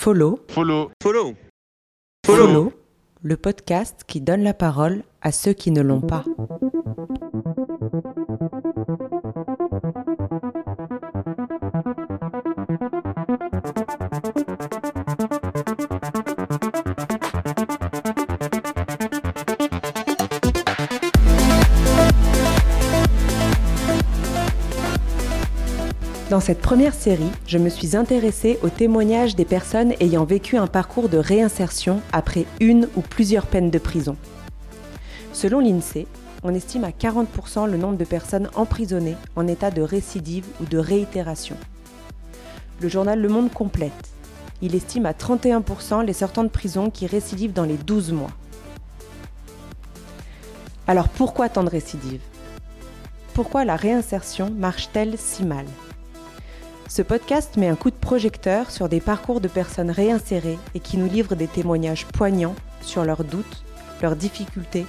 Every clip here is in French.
Follow. Follow. Follow. Follow. le podcast qui donne la parole à ceux qui ne l'ont pas. Dans cette première série, je me suis intéressée aux témoignages des personnes ayant vécu un parcours de réinsertion après une ou plusieurs peines de prison. Selon l'INSEE, on estime à 40% le nombre de personnes emprisonnées en état de récidive ou de réitération. Le journal Le Monde complète. Il estime à 31% les sortants de prison qui récidivent dans les 12 mois. Alors pourquoi tant de récidives? Pourquoi la réinsertion marche-t-elle si mal? Ce podcast met un coup de projecteur sur des parcours de personnes réinsérées et qui nous livrent des témoignages poignants sur leurs doutes, leurs difficultés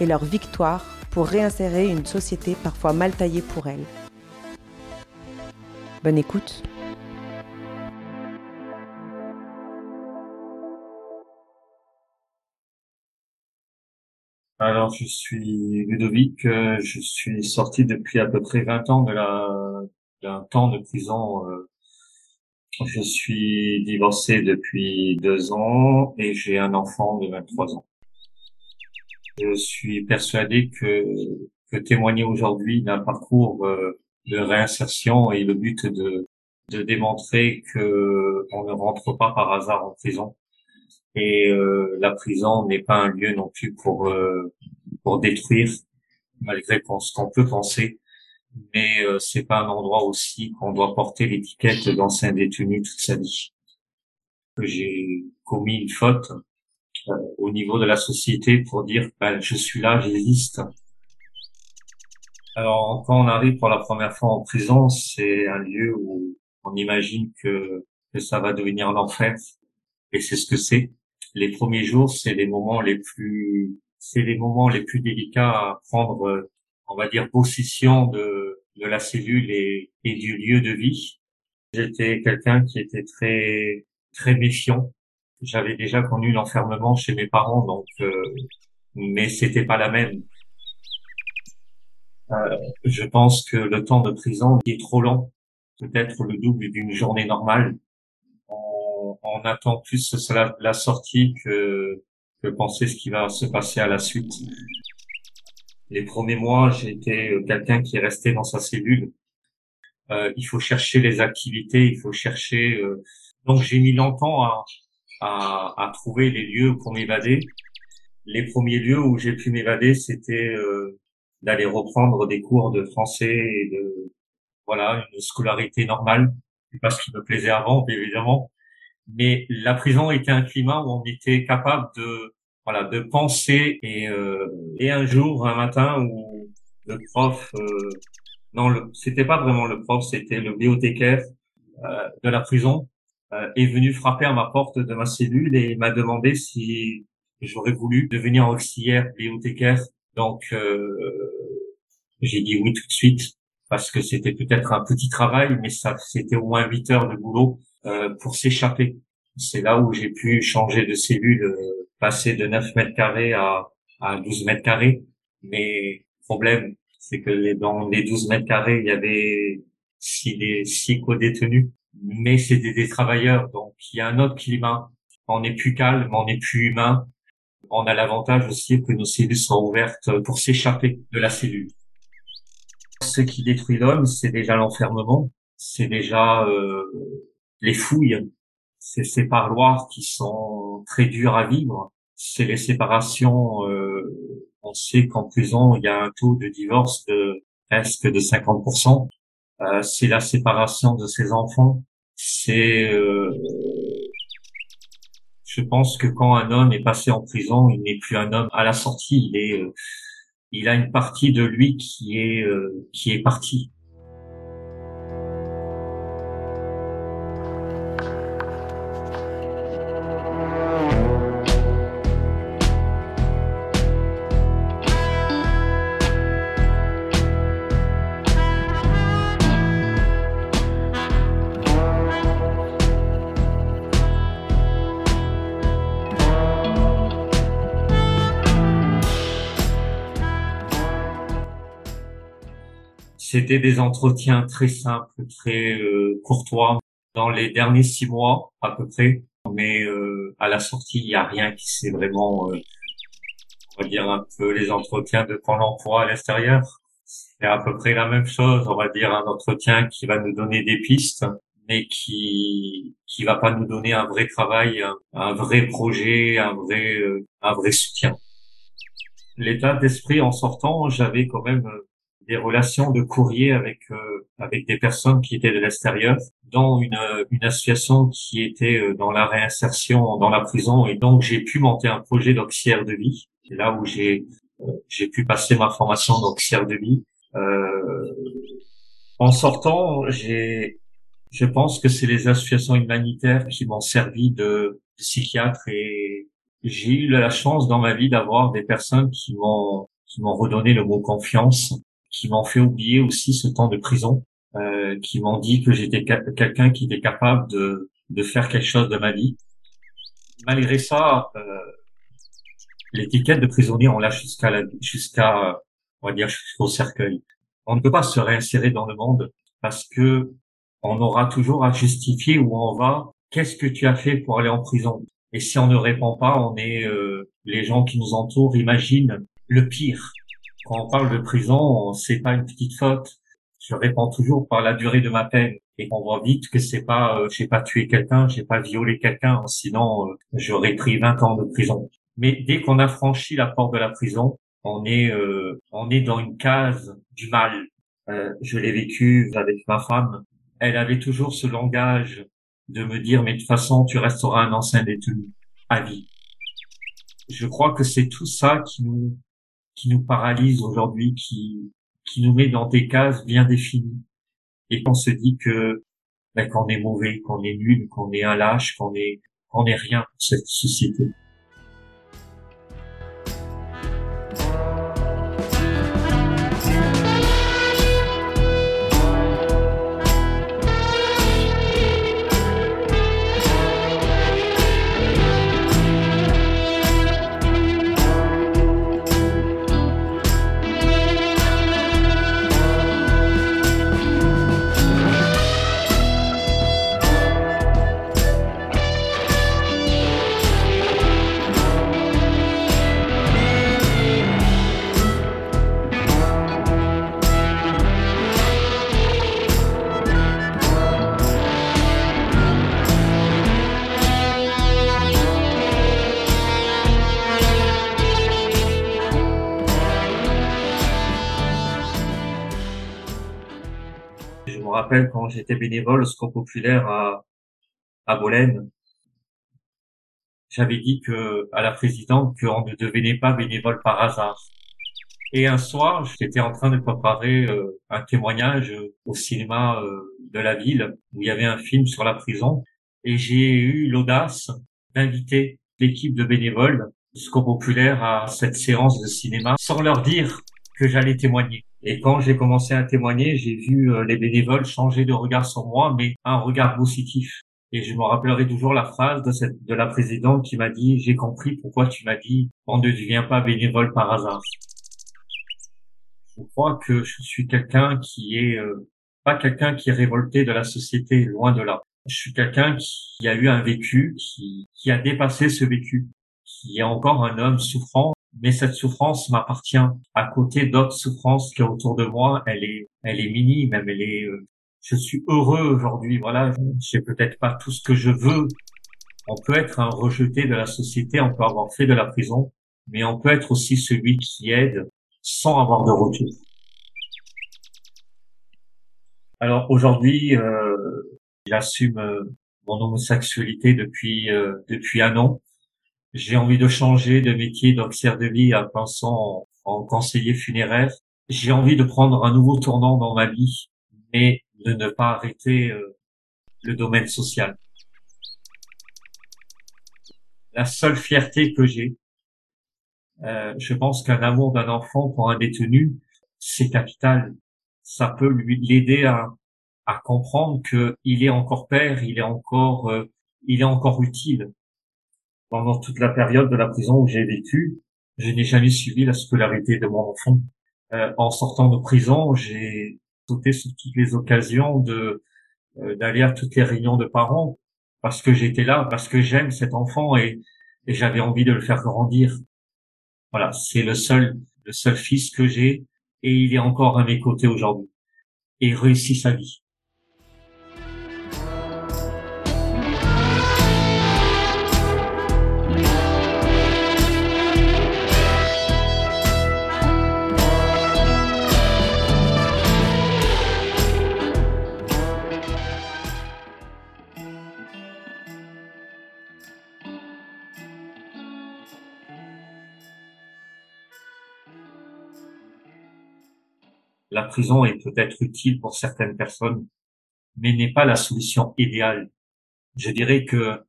et leurs victoires pour réinsérer une société parfois mal taillée pour elles. Bonne écoute. Alors, je suis Ludovic, euh, je suis sorti depuis à peu près 20 ans de la d'un temps de prison. Euh, je suis divorcé depuis deux ans et j'ai un enfant de 23 ans. Je suis persuadé que, que témoigner aujourd'hui d'un parcours euh, de réinsertion est le but de, de démontrer que on ne rentre pas par hasard en prison et euh, la prison n'est pas un lieu non plus pour pour détruire malgré ce qu'on peut penser mais euh, c'est pas un endroit aussi qu'on doit porter l'étiquette d'ancien détenu toute sa vie. J'ai commis une faute euh, au niveau de la société pour dire ben, je suis là, j'existe. Alors quand on arrive pour la première fois en prison, c'est un lieu où on imagine que, que ça va devenir l'enfer, et c'est ce que c'est. Les premiers jours, c'est les moments les plus, c'est les moments les plus délicats à prendre, on va dire, possession de de la cellule et, du lieu de vie. J'étais quelqu'un qui était très très méfiant. J'avais déjà connu l'enfermement chez mes parents, donc euh, mais c'était pas la même. Euh, je pense que le temps de prison est trop long, peut-être le double d'une journée normale. On, on attend plus la, la sortie que que penser ce qui va se passer à la suite. Les premiers mois, été euh, quelqu'un qui est resté dans sa cellule. Euh, il faut chercher les activités, il faut chercher. Euh, donc j'ai mis longtemps à, à, à, trouver les lieux pour m'évader. Les premiers lieux où j'ai pu m'évader, c'était euh, d'aller reprendre des cours de français et de voilà une scolarité normale, parce qu'il me plaisait avant, évidemment. Mais la prison était un climat où on était capable de voilà, de penser et, euh, et un jour, un matin où le prof, euh, non, c'était pas vraiment le prof, c'était le bibliothécaire euh, de la prison euh, est venu frapper à ma porte de ma cellule et m'a demandé si j'aurais voulu devenir auxiliaire bibliothécaire. Donc euh, j'ai dit oui tout de suite parce que c'était peut-être un petit travail, mais ça c'était au moins huit heures de boulot euh, pour s'échapper. C'est là où j'ai pu changer de cellule passer de 9 mètres carrés à, à 12 mètres carrés. Mais problème, c'est que dans les 12 mètres carrés, il y avait six, six co-détenus, mais c'était des travailleurs, donc il y a un autre climat. On est plus calme, on est plus humain. On a l'avantage aussi que nos cellules sont ouvertes pour s'échapper de la cellule. Ce qui détruit l'homme, c'est déjà l'enfermement, c'est déjà euh, les fouilles, c'est ces parloirs qui sont très durs à vivre c'est les séparations. Euh, on sait qu'en prison, il y a un taux de divorce de presque de 50%. Euh, c'est la séparation de ses enfants. C'est, euh, je pense que quand un homme est passé en prison, il n'est plus un homme à la sortie. Il est, euh, il a une partie de lui qui est euh, qui est partie. C'était des entretiens très simples, très euh, courtois. Dans les derniers six mois, à peu près, mais euh, à la sortie, il n'y a rien qui s'est vraiment, euh, on va dire un peu les entretiens de Pôle emploi à l'extérieur. C'est à peu près la même chose, on va dire un entretien qui va nous donner des pistes, mais qui qui va pas nous donner un vrai travail, un, vrai projet, un vrai un vrai soutien. L'état d'esprit en sortant, j'avais quand même des relations de courrier avec euh, avec des personnes qui étaient de l'extérieur, dans une, une association qui était euh, dans la réinsertion dans la prison, et donc j'ai pu monter un projet d'auxiliaire de vie. C'est là où j'ai euh, j'ai pu passer ma formation d'auxiliaire de vie. en sortant, j'ai je pense que c'est les associations humanitaires qui m'ont servi de psychiatre et j'ai eu la chance dans ma vie d'avoir des personnes qui m'ont qui m'ont redonné le mot confiance qui m'ont fait oublier aussi ce temps de prison, euh, qui m'ont dit que j'étais quelqu'un qui était capable de, de faire quelque chose de ma vie. Malgré ça, euh, l'étiquette de prisonnier, on l'a jusqu'à jusqu'à, on va dire, jusqu'au cercueil. On ne peut pas se réinsérer dans le monde parce que on aura toujours à justifier où on va. Qu'est-ce que tu as fait pour aller en prison Et si on ne répond pas, on est euh, les gens qui nous entourent imaginent le pire quand on parle de prison, c'est pas une petite faute. Je réponds toujours par la durée de ma peine et on voit vite que c'est pas, euh, j'ai pas tué quelqu'un, j'ai pas violé quelqu'un, sinon euh, j'aurais pris 20 ans de prison. Mais dès qu'on a franchi la porte de la prison, on est, euh, on est dans une case du mal. je l'ai vécu avec ma femme. Elle avait toujours ce langage de me dire, mais de toute façon, tu resteras un ancien détenu à vie. Je crois que c'est tout ça qui nous, qui nous paralyse aujourd'hui, qui, qui nous met dans des cases bien définies. Et qu'on se dit que ben, qu'on est mauvais, qu'on est nul, qu'on est un lâche, qu'on est qu'on est rien pour cette société. Quand j'étais bénévole au Score Populaire à, Bolène, j'avais dit à la présidente qu'on ne devenait pas bénévole par hasard. Et un soir, j'étais en train de préparer euh, un témoignage au cinéma euh, de la ville où il y avait un film sur la prison et j'ai eu l'audace d'inviter l'équipe de bénévoles Score Populaire à cette séance de cinéma sans leur dire que j'allais témoigner. Et quand j'ai commencé à témoigner, j'ai vu euh, les bénévoles changer de regard sur moi, mais un regard positif. Et je me rappellerai toujours la phrase de, cette, de la présidente qui m'a dit, j'ai compris pourquoi tu m'as dit, on ne devient pas bénévole par hasard. Je crois que je suis quelqu'un qui est, euh, pas quelqu'un qui est révolté de la société, loin de là. Je suis quelqu'un qui a eu un vécu, qui, qui a dépassé ce vécu, qui est encore un homme souffrant mais cette souffrance m'appartient. À côté d'autres souffrances qui autour de moi, elle est, elle est minime, même elle est. Euh, je suis heureux aujourd'hui. Voilà, j'ai peut-être pas tout ce que je veux. On peut être un rejeté de la société, on peut avoir fait de la prison, mais on peut être aussi celui qui aide sans avoir de retour. Alors aujourd'hui, euh, j'assume euh, mon homosexualité depuis euh, depuis un an j'ai envie de changer de métier d'auxiliaire de vie en pensant en, conseiller funéraire. J'ai envie de prendre un nouveau tournant dans ma vie, mais de ne pas arrêter euh, le domaine social. La seule fierté que j'ai, euh, je pense qu'un amour d'un enfant pour un détenu, c'est capital. Ça peut lui l'aider à, à comprendre qu'il est encore père, il est encore, euh, il est encore utile pendant toute la période de la prison où j'ai vécu, je n'ai jamais suivi la scolarité de mon enfant. Euh, en sortant de prison, j'ai sauté sur toutes les occasions de euh, d'aller à toutes les réunions de parents parce que j'étais là, parce que j'aime cet enfant et, et j'avais envie de le faire grandir. Voilà, c'est le seul le seul fils que j'ai et il est encore à mes côtés aujourd'hui et réussit sa vie. La prison est peut-être utile pour certaines personnes, mais n'est pas la solution idéale. Je dirais que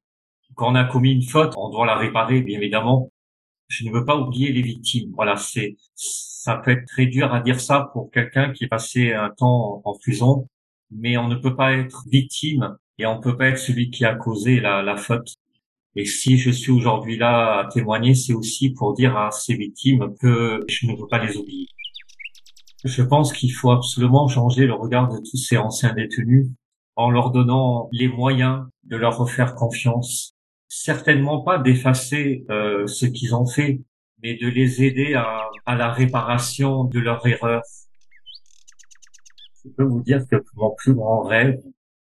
quand on a commis une faute, on doit la réparer, bien évidemment. Je ne veux pas oublier les victimes. Voilà, c'est, ça peut être très dur à dire ça pour quelqu'un qui est passé un temps en prison, mais on ne peut pas être victime et on ne peut pas être celui qui a causé la, la faute. Et si je suis aujourd'hui là à témoigner, c'est aussi pour dire à ces victimes que je ne veux pas les oublier. Je pense qu'il faut absolument changer le regard de tous ces anciens détenus en leur donnant les moyens de leur refaire confiance. Certainement pas d'effacer euh, ce qu'ils ont fait, mais de les aider à, à la réparation de leurs erreurs. Je peux vous dire que mon plus grand rêve,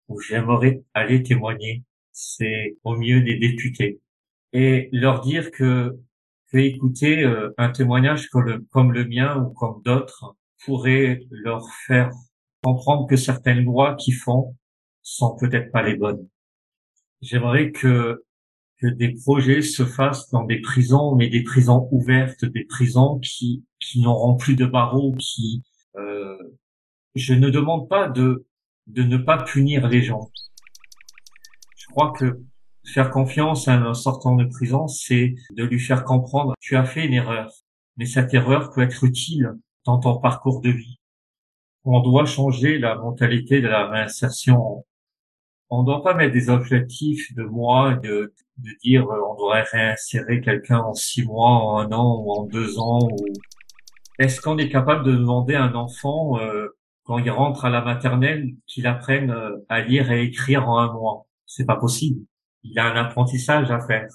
où j'aimerais aller témoigner, c'est au mieux des députés et leur dire que, que écouter euh, un témoignage comme le, comme le mien ou comme d'autres pourrait leur faire comprendre que certaines lois qu'ils font sont peut-être pas les bonnes. J'aimerais que que des projets se fassent dans des prisons, mais des prisons ouvertes, des prisons qui qui n'auront plus de barreaux, qui euh, je ne demande pas de de ne pas punir les gens. Je crois que faire confiance à un sortant de prison, c'est de lui faire comprendre tu as fait une erreur, mais cette erreur peut être utile dans ton parcours de vie. On doit changer la mentalité de la réinsertion. On ne doit pas mettre des objectifs de mois, de, de dire euh, on devrait réinsérer quelqu'un en six mois, en un an ou en deux ans. Ou... Est-ce qu'on est capable de demander à un enfant euh, quand il rentre à la maternelle qu'il apprenne euh, à lire et écrire en un mois? C'est pas possible. Il a un apprentissage à faire.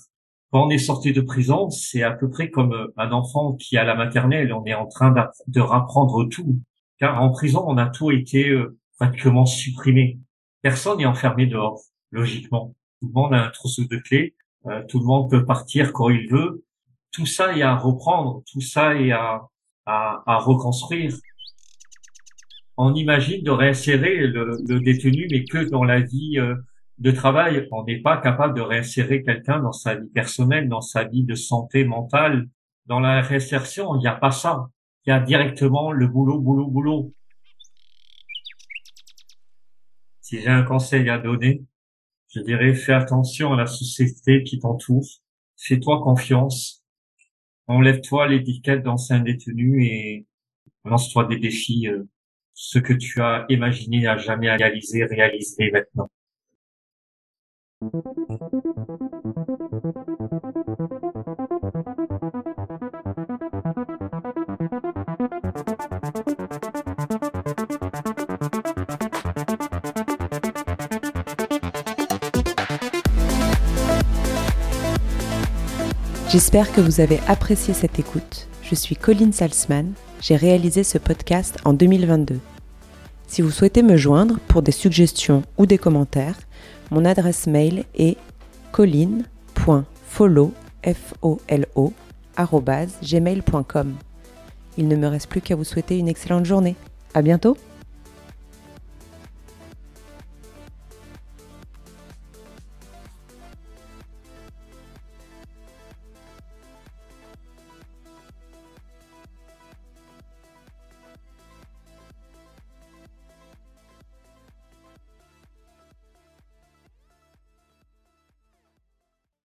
Quand on est sorti de prison, c'est à peu près comme euh, un enfant qui a la maternelle. On est en train de rapprendre tout. Car en prison, on a tout été euh, pratiquement supprimé. Personne n'est enfermé dehors, logiquement. Tout le monde a un trousseau de clés. Euh, tout le monde peut partir quand il veut. Tout ça est à reprendre. Tout ça est à, à, à reconstruire. On imagine de réinsérer le, le, détenu, mais que dans la vie de travail. On n'est pas capable de réinsérer quelqu'un dans sa vie personnelle, dans sa vie de santé mentale. Dans la réinsertion, il n'y a pas ça. Il y a directement le boulot, boulot, boulot. Si j'ai un conseil à donner, je dirais fais attention à la société qui t'entoure. Fais-toi confiance. Enlève-toi l'étiquette d'ancien détenu et lance-toi des défis. Euh, ce que tu as imaginé à jamais réaliser, réaliser maintenant. J'espère que vous avez apprécié cette écoute. Je suis Colline Salzman. J'ai réalisé ce podcast en 2022. Si vous souhaitez me joindre pour des suggestions ou des commentaires, mon adresse mail est colline.follow, Il ne me reste plus qu'à vous souhaiter une excellente journée. À bientôt!